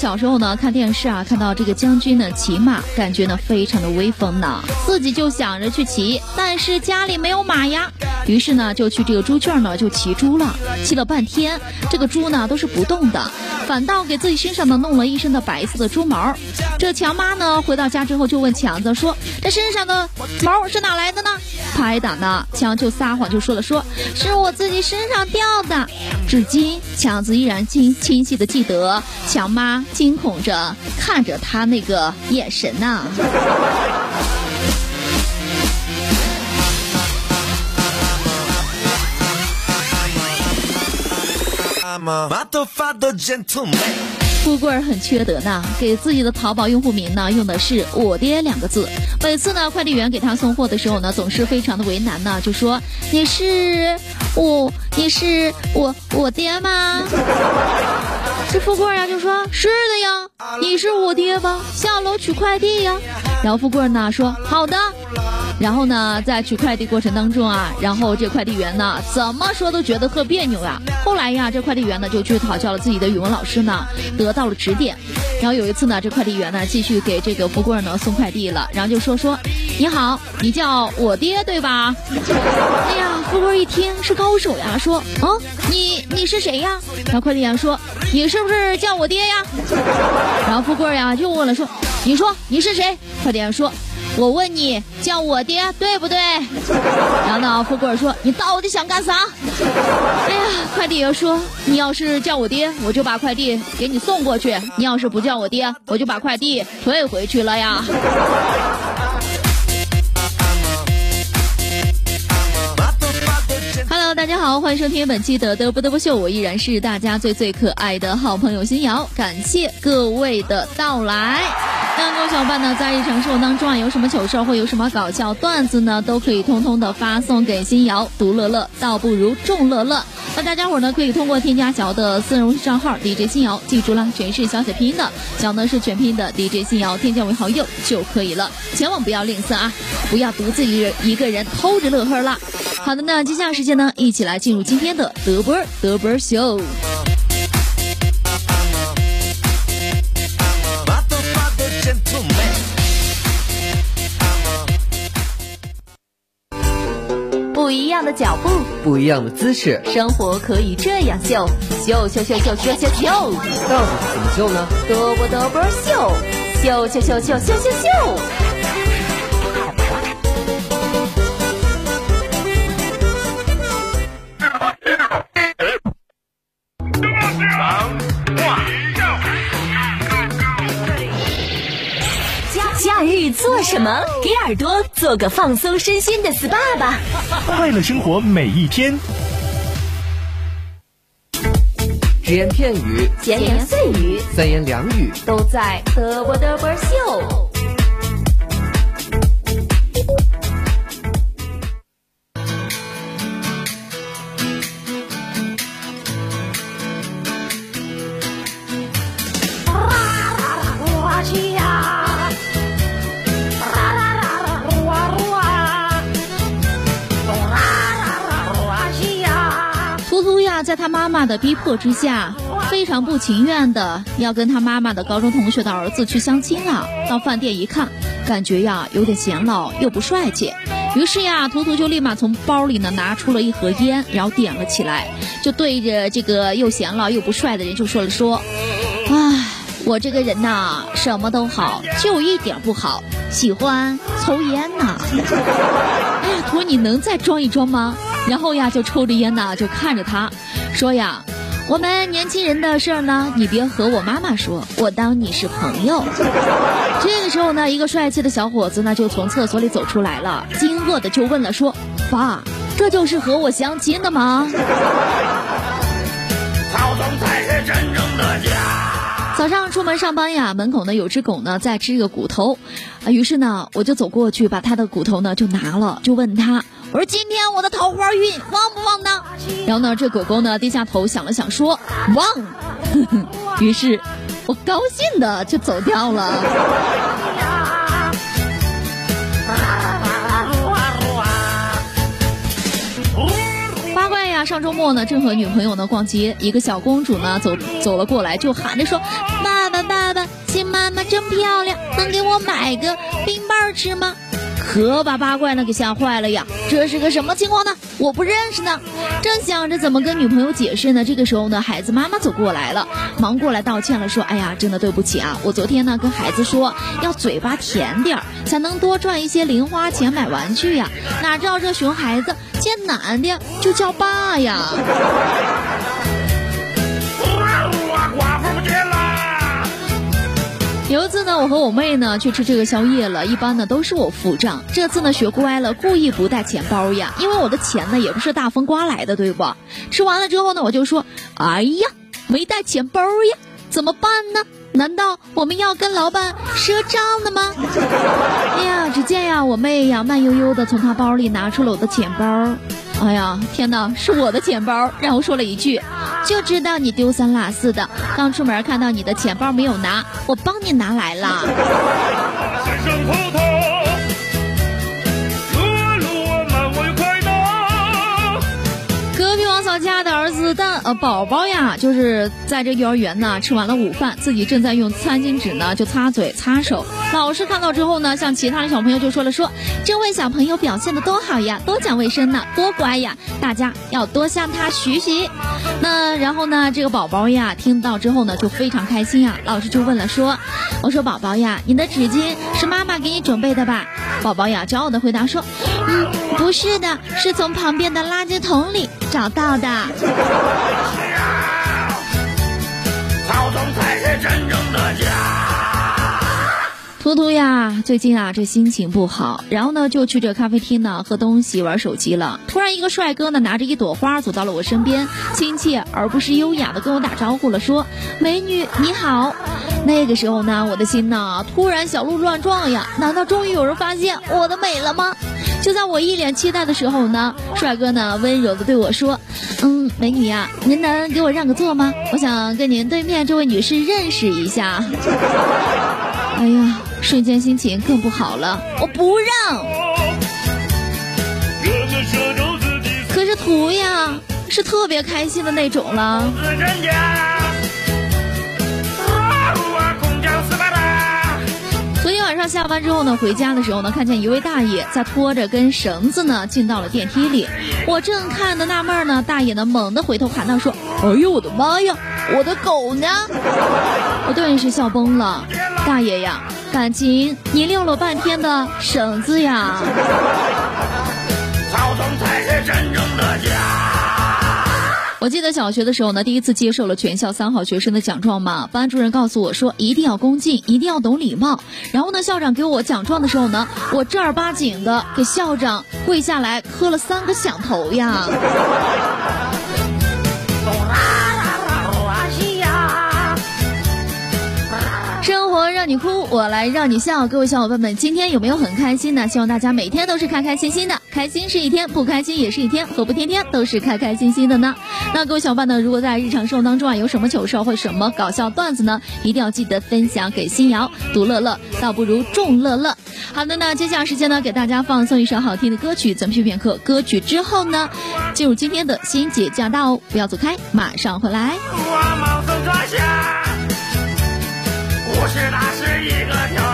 小时候呢，看电视啊，看到这个将军呢骑马，感觉呢非常的威风呢，自己就想着去骑，但是家里没有马呀，于是呢就去这个猪圈呢就骑猪了，骑了半天，这个猪呢都是不动的，反倒给自己身上呢弄了一身的白色的猪毛。这强妈呢回到家之后就问强子说：“这身上的毛是哪来的呢？”拍打呢，强就撒谎就说了说是我自己身上掉的。至今强子依然清清晰的记得。强妈惊恐着看着他那个眼神呐。富贵儿很缺德呢，给自己的淘宝用户名呢用的是“我爹”两个字。每次呢，快递员给他送货的时候呢，总是非常的为难呢，就说：“你是我，你是我我爹吗？”这富贵儿呀就说：“是的呀，你是我爹吧？下楼取快递呀。”然后富贵呢说：“好的。”然后呢，在取快递过程当中啊，然后这快递员呢怎么说都觉得特别扭呀。后来呀，这快递员呢就去讨教了自己的语文老师呢，得到了指点。然后有一次呢，这快递员呢继续给这个富贵儿呢送快递了，然后就说说：“你好，你叫我爹对吧？”哎呀，富贵儿一听是高手呀，说：“啊，你你是谁呀？”然后快递员说：“你是不是叫我爹呀？”然后富贵儿呀又问了说：“你说你是谁？”快递员说。我问你叫我爹对不对？然后呢，富贵说你到底想干啥？哎呀，快递员说你要是叫我爹，我就把快递给你送过去；你要是不叫我爹，我就把快递退回去了呀。大家好，欢迎收听本期的嘚啵嘚啵秀，我依然是大家最最可爱的好朋友新瑶，感谢各位的到来。那各位小伙伴呢，在日常生活当中啊，有什么糗事或有什么搞笑段子呢，都可以通通的发送给新瑶，独乐乐倒不如众乐乐。那大家伙呢，可以通过添加小的私人账号 DJ 新瑶，记住了，全是小写拼音的，小呢是全拼的 DJ 新瑶，添加为好友就可以了，千万不要吝啬啊，不要独自一人一个人偷着乐呵啦。好的，那接下来时间呢，一起来进入今天的德波德波秀。样的脚步，不一样的姿势，生活可以这样秀，秀秀秀秀秀秀秀，到底怎么秀呢？嘚啵嘚啵秀，秀秀秀秀秀秀秀。做什么？给耳朵做个放松身心的 SPA 吧！快乐生活每一天。只言片语，闲言碎语，三言两语，都在嘚啵嘚啵秀。在他妈妈的逼迫之下，非常不情愿的要跟他妈妈的高中同学的儿子去相亲了。到饭店一看，感觉呀有点显老又不帅气，于是呀，图图就立马从包里呢拿出了一盒烟，然后点了起来，就对着这个又显老又不帅的人就说了说：“唉，我这个人呐，什么都好，就一点不好，喜欢抽烟呐。说，你能再装一装吗？”然后呀，就抽着烟呢，就看着他，说呀：“我们年轻人的事儿呢，你别和我妈妈说，我当你是朋友。这个时候呢，一个帅气的小伙子呢就从厕所里走出来了，惊愕的就问了说：“爸，这就是和我相亲的吗？”早上出门上班呀，门口呢有只狗呢在吃一个骨头，啊，于是呢我就走过去把它的骨头呢就拿了，就问他，我说今天我的桃花运旺不旺呢？然后呢这狗狗呢低下头想了想说旺，于是我高兴的就走掉了。上周末呢，正和女朋友呢逛街，一个小公主呢走走了过来，就喊着说：“爸爸，爸爸，新妈妈真漂亮，能给我买个冰棒吃吗？”可把八怪呢给吓坏了呀！这是个什么情况呢？我不认识呢。正想着怎么跟女朋友解释呢，这个时候呢，孩子妈妈走过来了，忙过来道歉了，说：“哎呀，真的对不起啊，我昨天呢跟孩子说要嘴巴甜点，才能多赚一些零花钱买玩具呀，哪知道这熊孩子见男的就叫爸呀。”有一次呢，我和我妹呢去吃这个宵夜了，一般呢都是我付账。这次呢学乖了，故意不带钱包呀，因为我的钱呢也不是大风刮来的，对不？吃完了之后呢，我就说，哎呀，没带钱包呀，怎么办呢？难道我们要跟老板赊账的吗？哎呀，只见呀，我妹呀慢悠悠的从她包里拿出了我的钱包。哎呀，天哪，是我的钱包！然后说了一句：“就知道你丢三落四的，刚出门看到你的钱包没有拿，我帮你拿来了。家的儿子蛋呃宝宝呀，就是在这幼儿园呢吃完了午饭，自己正在用餐巾纸呢就擦嘴擦手。老师看到之后呢，向其他的小朋友就说了说，这位小朋友表现的多好呀，多讲卫生呢，多乖呀，大家要多向他学习。那然后呢，这个宝宝呀听到之后呢就非常开心呀，老师就问了说，我说宝宝呀，你的纸巾是妈妈给你准备的吧？宝宝呀骄傲的回答说，嗯，不是的，是从旁边的垃圾桶里找到的。曹总才是真正的家。图图呀，最近啊这心情不好，然后呢就去这咖啡厅呢喝东西玩手机了。突然一个帅哥呢拿着一朵花走到了我身边，亲切而不失优雅的跟我打招呼了，说：“美女你好。”那个时候呢，我的心呐突然小鹿乱撞呀！难道终于有人发现我的美了吗？就在我一脸期待的时候呢，帅哥呢温柔的对我说：“嗯，美女呀，您能给我让个座吗？我想跟您对面这位女士认识一下。”哎呀，瞬间心情更不好了，我不让。可是图呀是特别开心的那种了。上下班之后呢，回家的时候呢，看见一位大爷在拖着根绳子呢进到了电梯里。我正看的纳闷呢，大爷呢猛地回头喊道说：“哎呦我的妈呀，我的狗呢？”我顿时笑崩了。大爷呀，感情你遛了半天的绳子呀。曹总才是真正的家。我记得小学的时候呢，第一次接受了全校三好学生的奖状嘛，班主任告诉我说一定要恭敬，一定要懂礼貌。然后呢，校长给我奖状的时候呢，我正儿八经的给校长跪下来磕了三个响头呀。生活让你哭，我来让你笑。各位小伙伴们，今天有没有很开心呢？希望大家每天都是开开心心的，开心是一天，不开心也是一天，何不天天都是开开心心的呢？那各位小伙伴呢，如果在日常生活当中啊有什么糗事或什么搞笑段子呢，一定要记得分享给新瑶，独乐乐倒不如众乐乐。好的，那接下来时间呢，给大家放送一首好听的歌曲，咱们片片刻。歌曲之后呢，进入今天的欣姐驾到哦，不要走开，马上回来。不是，那是一个调。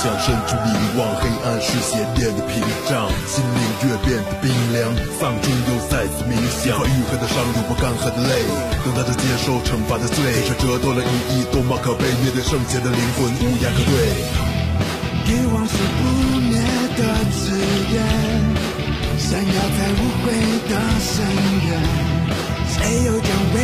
想伸出凝望，黑暗是邪念的屏障，心灵越变得冰凉，丧钟又再次鸣响。愈合的伤，流过干涸的泪，等待着接受惩罚的罪。却折断了意义，多么可悲！面对圣洁的灵魂，无言可对。欲望是不灭的字眼，闪耀在无悔的深渊。谁又将为